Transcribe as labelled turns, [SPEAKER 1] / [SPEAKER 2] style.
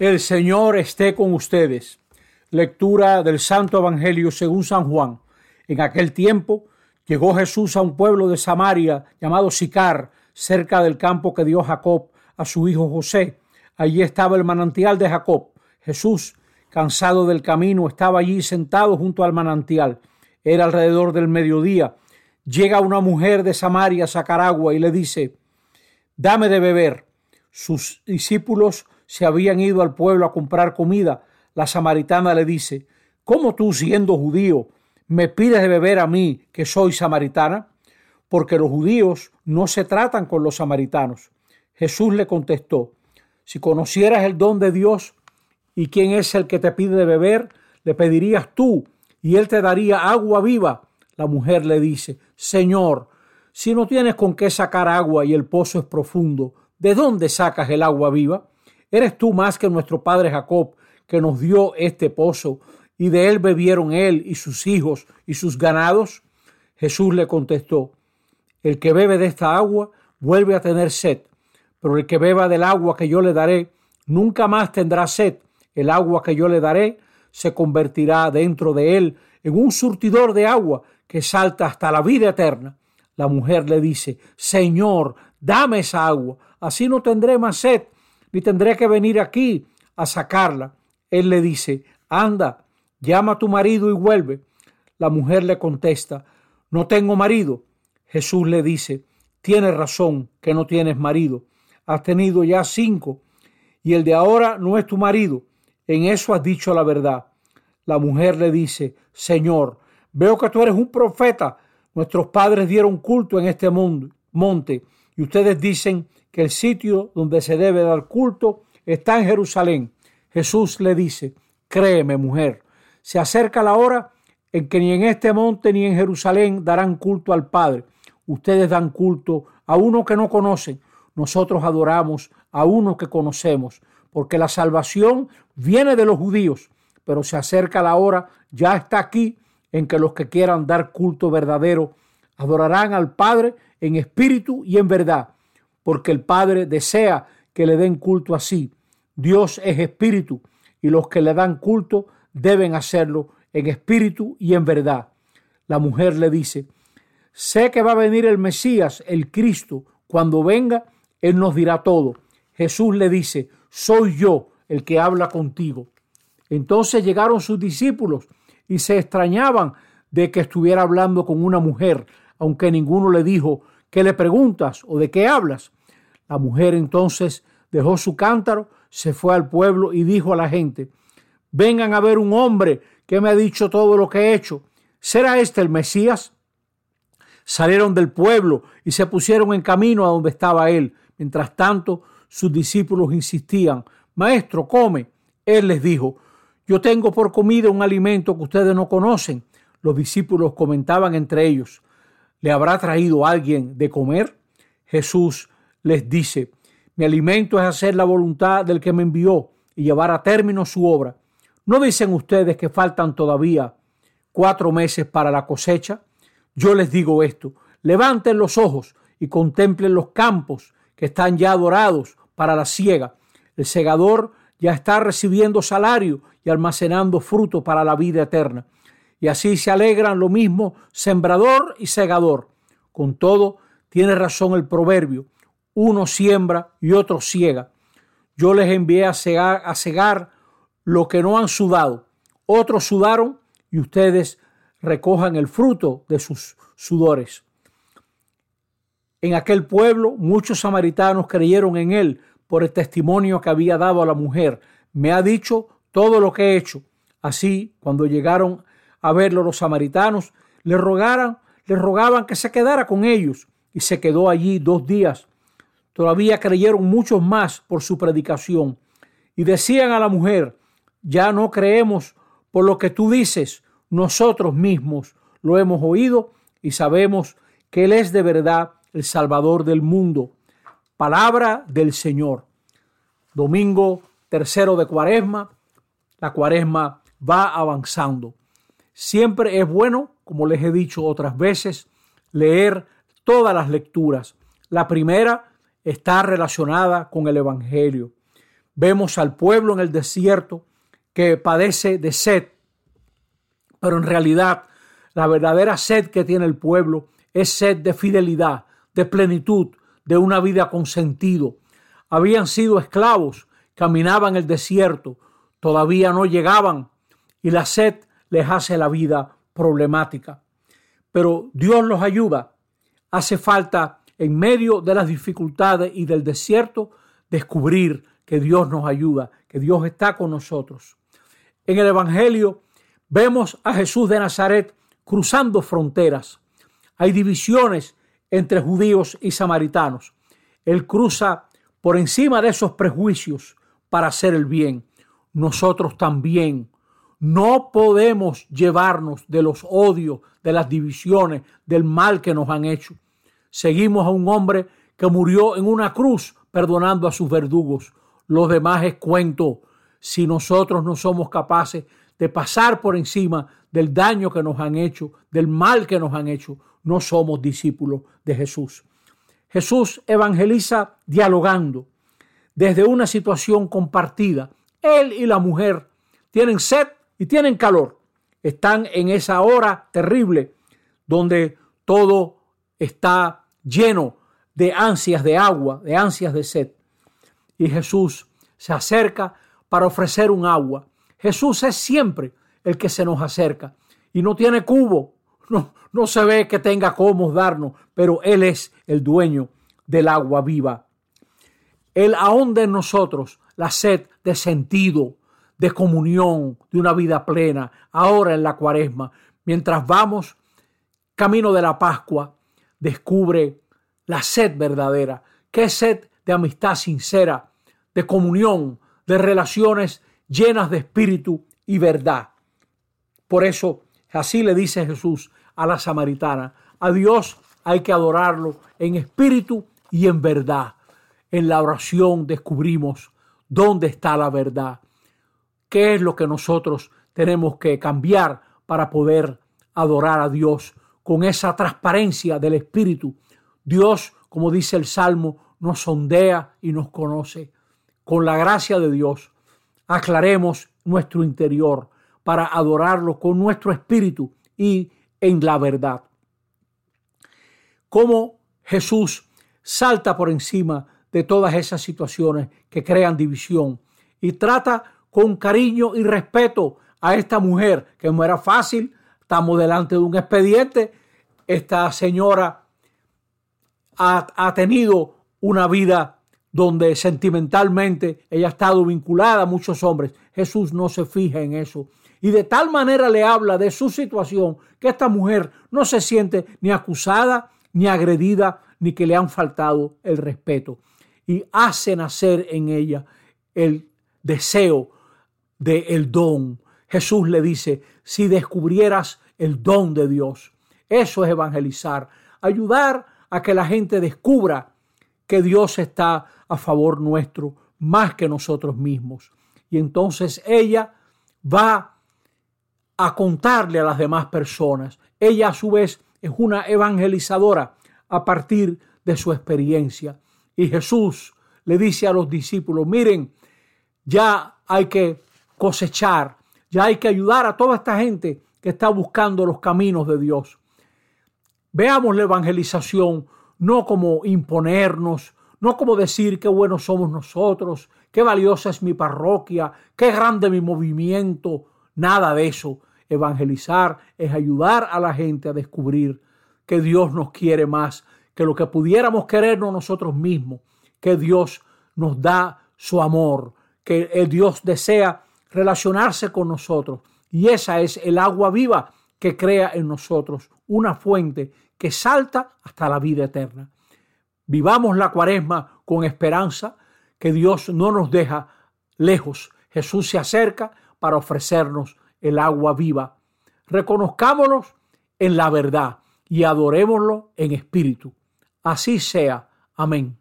[SPEAKER 1] El Señor esté con ustedes. Lectura del Santo Evangelio según San Juan. En aquel tiempo llegó Jesús a un pueblo de Samaria llamado Sicar, cerca del campo que dio Jacob a su hijo José. Allí estaba el manantial de Jacob. Jesús, cansado del camino, estaba allí sentado junto al manantial. Era alrededor del mediodía. Llega una mujer de Samaria a sacar agua y le dice, Dame de beber. Sus discípulos se habían ido al pueblo a comprar comida, la samaritana le dice, ¿Cómo tú, siendo judío, me pides de beber a mí, que soy samaritana? Porque los judíos no se tratan con los samaritanos. Jesús le contestó, si conocieras el don de Dios y quién es el que te pide de beber, le pedirías tú y él te daría agua viva. La mujer le dice, Señor, si no tienes con qué sacar agua y el pozo es profundo, ¿de dónde sacas el agua viva? ¿Eres tú más que nuestro padre Jacob, que nos dio este pozo, y de él bebieron él y sus hijos y sus ganados? Jesús le contestó, el que bebe de esta agua vuelve a tener sed, pero el que beba del agua que yo le daré, nunca más tendrá sed. El agua que yo le daré se convertirá dentro de él en un surtidor de agua que salta hasta la vida eterna. La mujer le dice, Señor, dame esa agua, así no tendré más sed ni tendré que venir aquí a sacarla. Él le dice, anda, llama a tu marido y vuelve. La mujer le contesta, no tengo marido. Jesús le dice, tienes razón que no tienes marido. Has tenido ya cinco y el de ahora no es tu marido. En eso has dicho la verdad. La mujer le dice, Señor, veo que tú eres un profeta. Nuestros padres dieron culto en este monte y ustedes dicen que el sitio donde se debe dar culto está en Jerusalén. Jesús le dice, créeme mujer, se acerca la hora en que ni en este monte ni en Jerusalén darán culto al Padre. Ustedes dan culto a uno que no conocen. Nosotros adoramos a uno que conocemos, porque la salvación viene de los judíos, pero se acerca la hora, ya está aquí, en que los que quieran dar culto verdadero adorarán al Padre en espíritu y en verdad porque el Padre desea que le den culto así. Dios es espíritu y los que le dan culto deben hacerlo en espíritu y en verdad. La mujer le dice, sé que va a venir el Mesías, el Cristo. Cuando venga, Él nos dirá todo. Jesús le dice, soy yo el que habla contigo. Entonces llegaron sus discípulos y se extrañaban de que estuviera hablando con una mujer, aunque ninguno le dijo, ¿Qué le preguntas o de qué hablas? La mujer entonces dejó su cántaro, se fue al pueblo y dijo a la gente, vengan a ver un hombre que me ha dicho todo lo que he hecho. ¿Será este el Mesías? Salieron del pueblo y se pusieron en camino a donde estaba él. Mientras tanto, sus discípulos insistían, Maestro, come. Él les dijo, yo tengo por comida un alimento que ustedes no conocen. Los discípulos comentaban entre ellos, ¿Le habrá traído alguien de comer? Jesús les dice, mi alimento es hacer la voluntad del que me envió y llevar a término su obra. ¿No dicen ustedes que faltan todavía cuatro meses para la cosecha? Yo les digo esto, levanten los ojos y contemplen los campos que están ya dorados para la siega. El segador ya está recibiendo salario y almacenando fruto para la vida eterna y así se alegran lo mismo sembrador y segador. Con todo, tiene razón el proverbio, uno siembra y otro ciega. Yo les envié a cegar, a cegar lo que no han sudado, otros sudaron y ustedes recojan el fruto de sus sudores. En aquel pueblo muchos samaritanos creyeron en él por el testimonio que había dado a la mujer. Me ha dicho todo lo que he hecho. Así, cuando llegaron a verlo los samaritanos, le rogaran, le rogaban que se quedara con ellos y se quedó allí dos días. Todavía creyeron muchos más por su predicación y decían a la mujer, ya no creemos por lo que tú dices, nosotros mismos lo hemos oído y sabemos que Él es de verdad el Salvador del mundo. Palabra del Señor. Domingo tercero de Cuaresma. La Cuaresma va avanzando. Siempre es bueno, como les he dicho otras veces, leer todas las lecturas. La primera está relacionada con el Evangelio. Vemos al pueblo en el desierto que padece de sed, pero en realidad la verdadera sed que tiene el pueblo es sed de fidelidad, de plenitud, de una vida con sentido. Habían sido esclavos, caminaban el desierto, todavía no llegaban y la sed les hace la vida problemática. Pero Dios los ayuda. Hace falta en medio de las dificultades y del desierto descubrir que Dios nos ayuda, que Dios está con nosotros. En el Evangelio vemos a Jesús de Nazaret cruzando fronteras. Hay divisiones entre judíos y samaritanos. Él cruza por encima de esos prejuicios para hacer el bien. Nosotros también no podemos llevarnos de los odios, de las divisiones, del mal que nos han hecho. Seguimos a un hombre que murió en una cruz perdonando a sus verdugos. Los demás es cuento. Si nosotros no somos capaces de pasar por encima del daño que nos han hecho, del mal que nos han hecho, no somos discípulos de Jesús. Jesús evangeliza dialogando desde una situación compartida. Él y la mujer tienen sed y tienen calor. Están en esa hora terrible donde todo está lleno de ansias de agua, de ansias de sed. Y Jesús se acerca para ofrecer un agua. Jesús es siempre el que se nos acerca y no tiene cubo, no, no se ve que tenga cómo darnos, pero Él es el dueño del agua viva. Él ahonda en nosotros la sed de sentido, de comunión, de una vida plena, ahora en la cuaresma. Mientras vamos camino de la Pascua, descubre la sed verdadera, es sed de amistad sincera, de comunión, de relaciones llenas de espíritu y verdad. Por eso, así le dice Jesús a la samaritana, a Dios hay que adorarlo en espíritu y en verdad. En la oración descubrimos dónde está la verdad, qué es lo que nosotros tenemos que cambiar para poder adorar a Dios con esa transparencia del espíritu. Dios, como dice el Salmo, nos sondea y nos conoce. Con la gracia de Dios, aclaremos nuestro interior para adorarlo con nuestro espíritu y en la verdad. Cómo Jesús salta por encima de todas esas situaciones que crean división y trata con cariño y respeto a esta mujer, que no era fácil, estamos delante de un expediente, esta señora ha, ha tenido una vida donde sentimentalmente ella ha estado vinculada a muchos hombres. Jesús no se fija en eso y de tal manera le habla de su situación que esta mujer no se siente ni acusada, ni agredida, ni que le han faltado el respeto. Y hace nacer en ella el deseo del el don. Jesús le dice, si descubrieras el don de Dios, eso es evangelizar, ayudar a que la gente descubra que Dios está a favor nuestro más que nosotros mismos. Y entonces ella va a contarle a las demás personas. Ella a su vez es una evangelizadora a partir de su experiencia. Y Jesús le dice a los discípulos, miren, ya hay que cosechar, ya hay que ayudar a toda esta gente que está buscando los caminos de Dios. Veamos la evangelización no como imponernos, no como decir qué buenos somos nosotros, qué valiosa es mi parroquia, qué grande mi movimiento, nada de eso, Evangelizar es ayudar a la gente a descubrir que Dios nos quiere más que lo que pudiéramos querernos nosotros mismos, que Dios nos da su amor, que el Dios desea relacionarse con nosotros. Y esa es el agua viva que crea en nosotros una fuente que salta hasta la vida eterna. Vivamos la cuaresma con esperanza que Dios no nos deja lejos. Jesús se acerca para ofrecernos el agua viva. Reconozcámonos en la verdad y adorémoslo en espíritu. Así sea. Amén.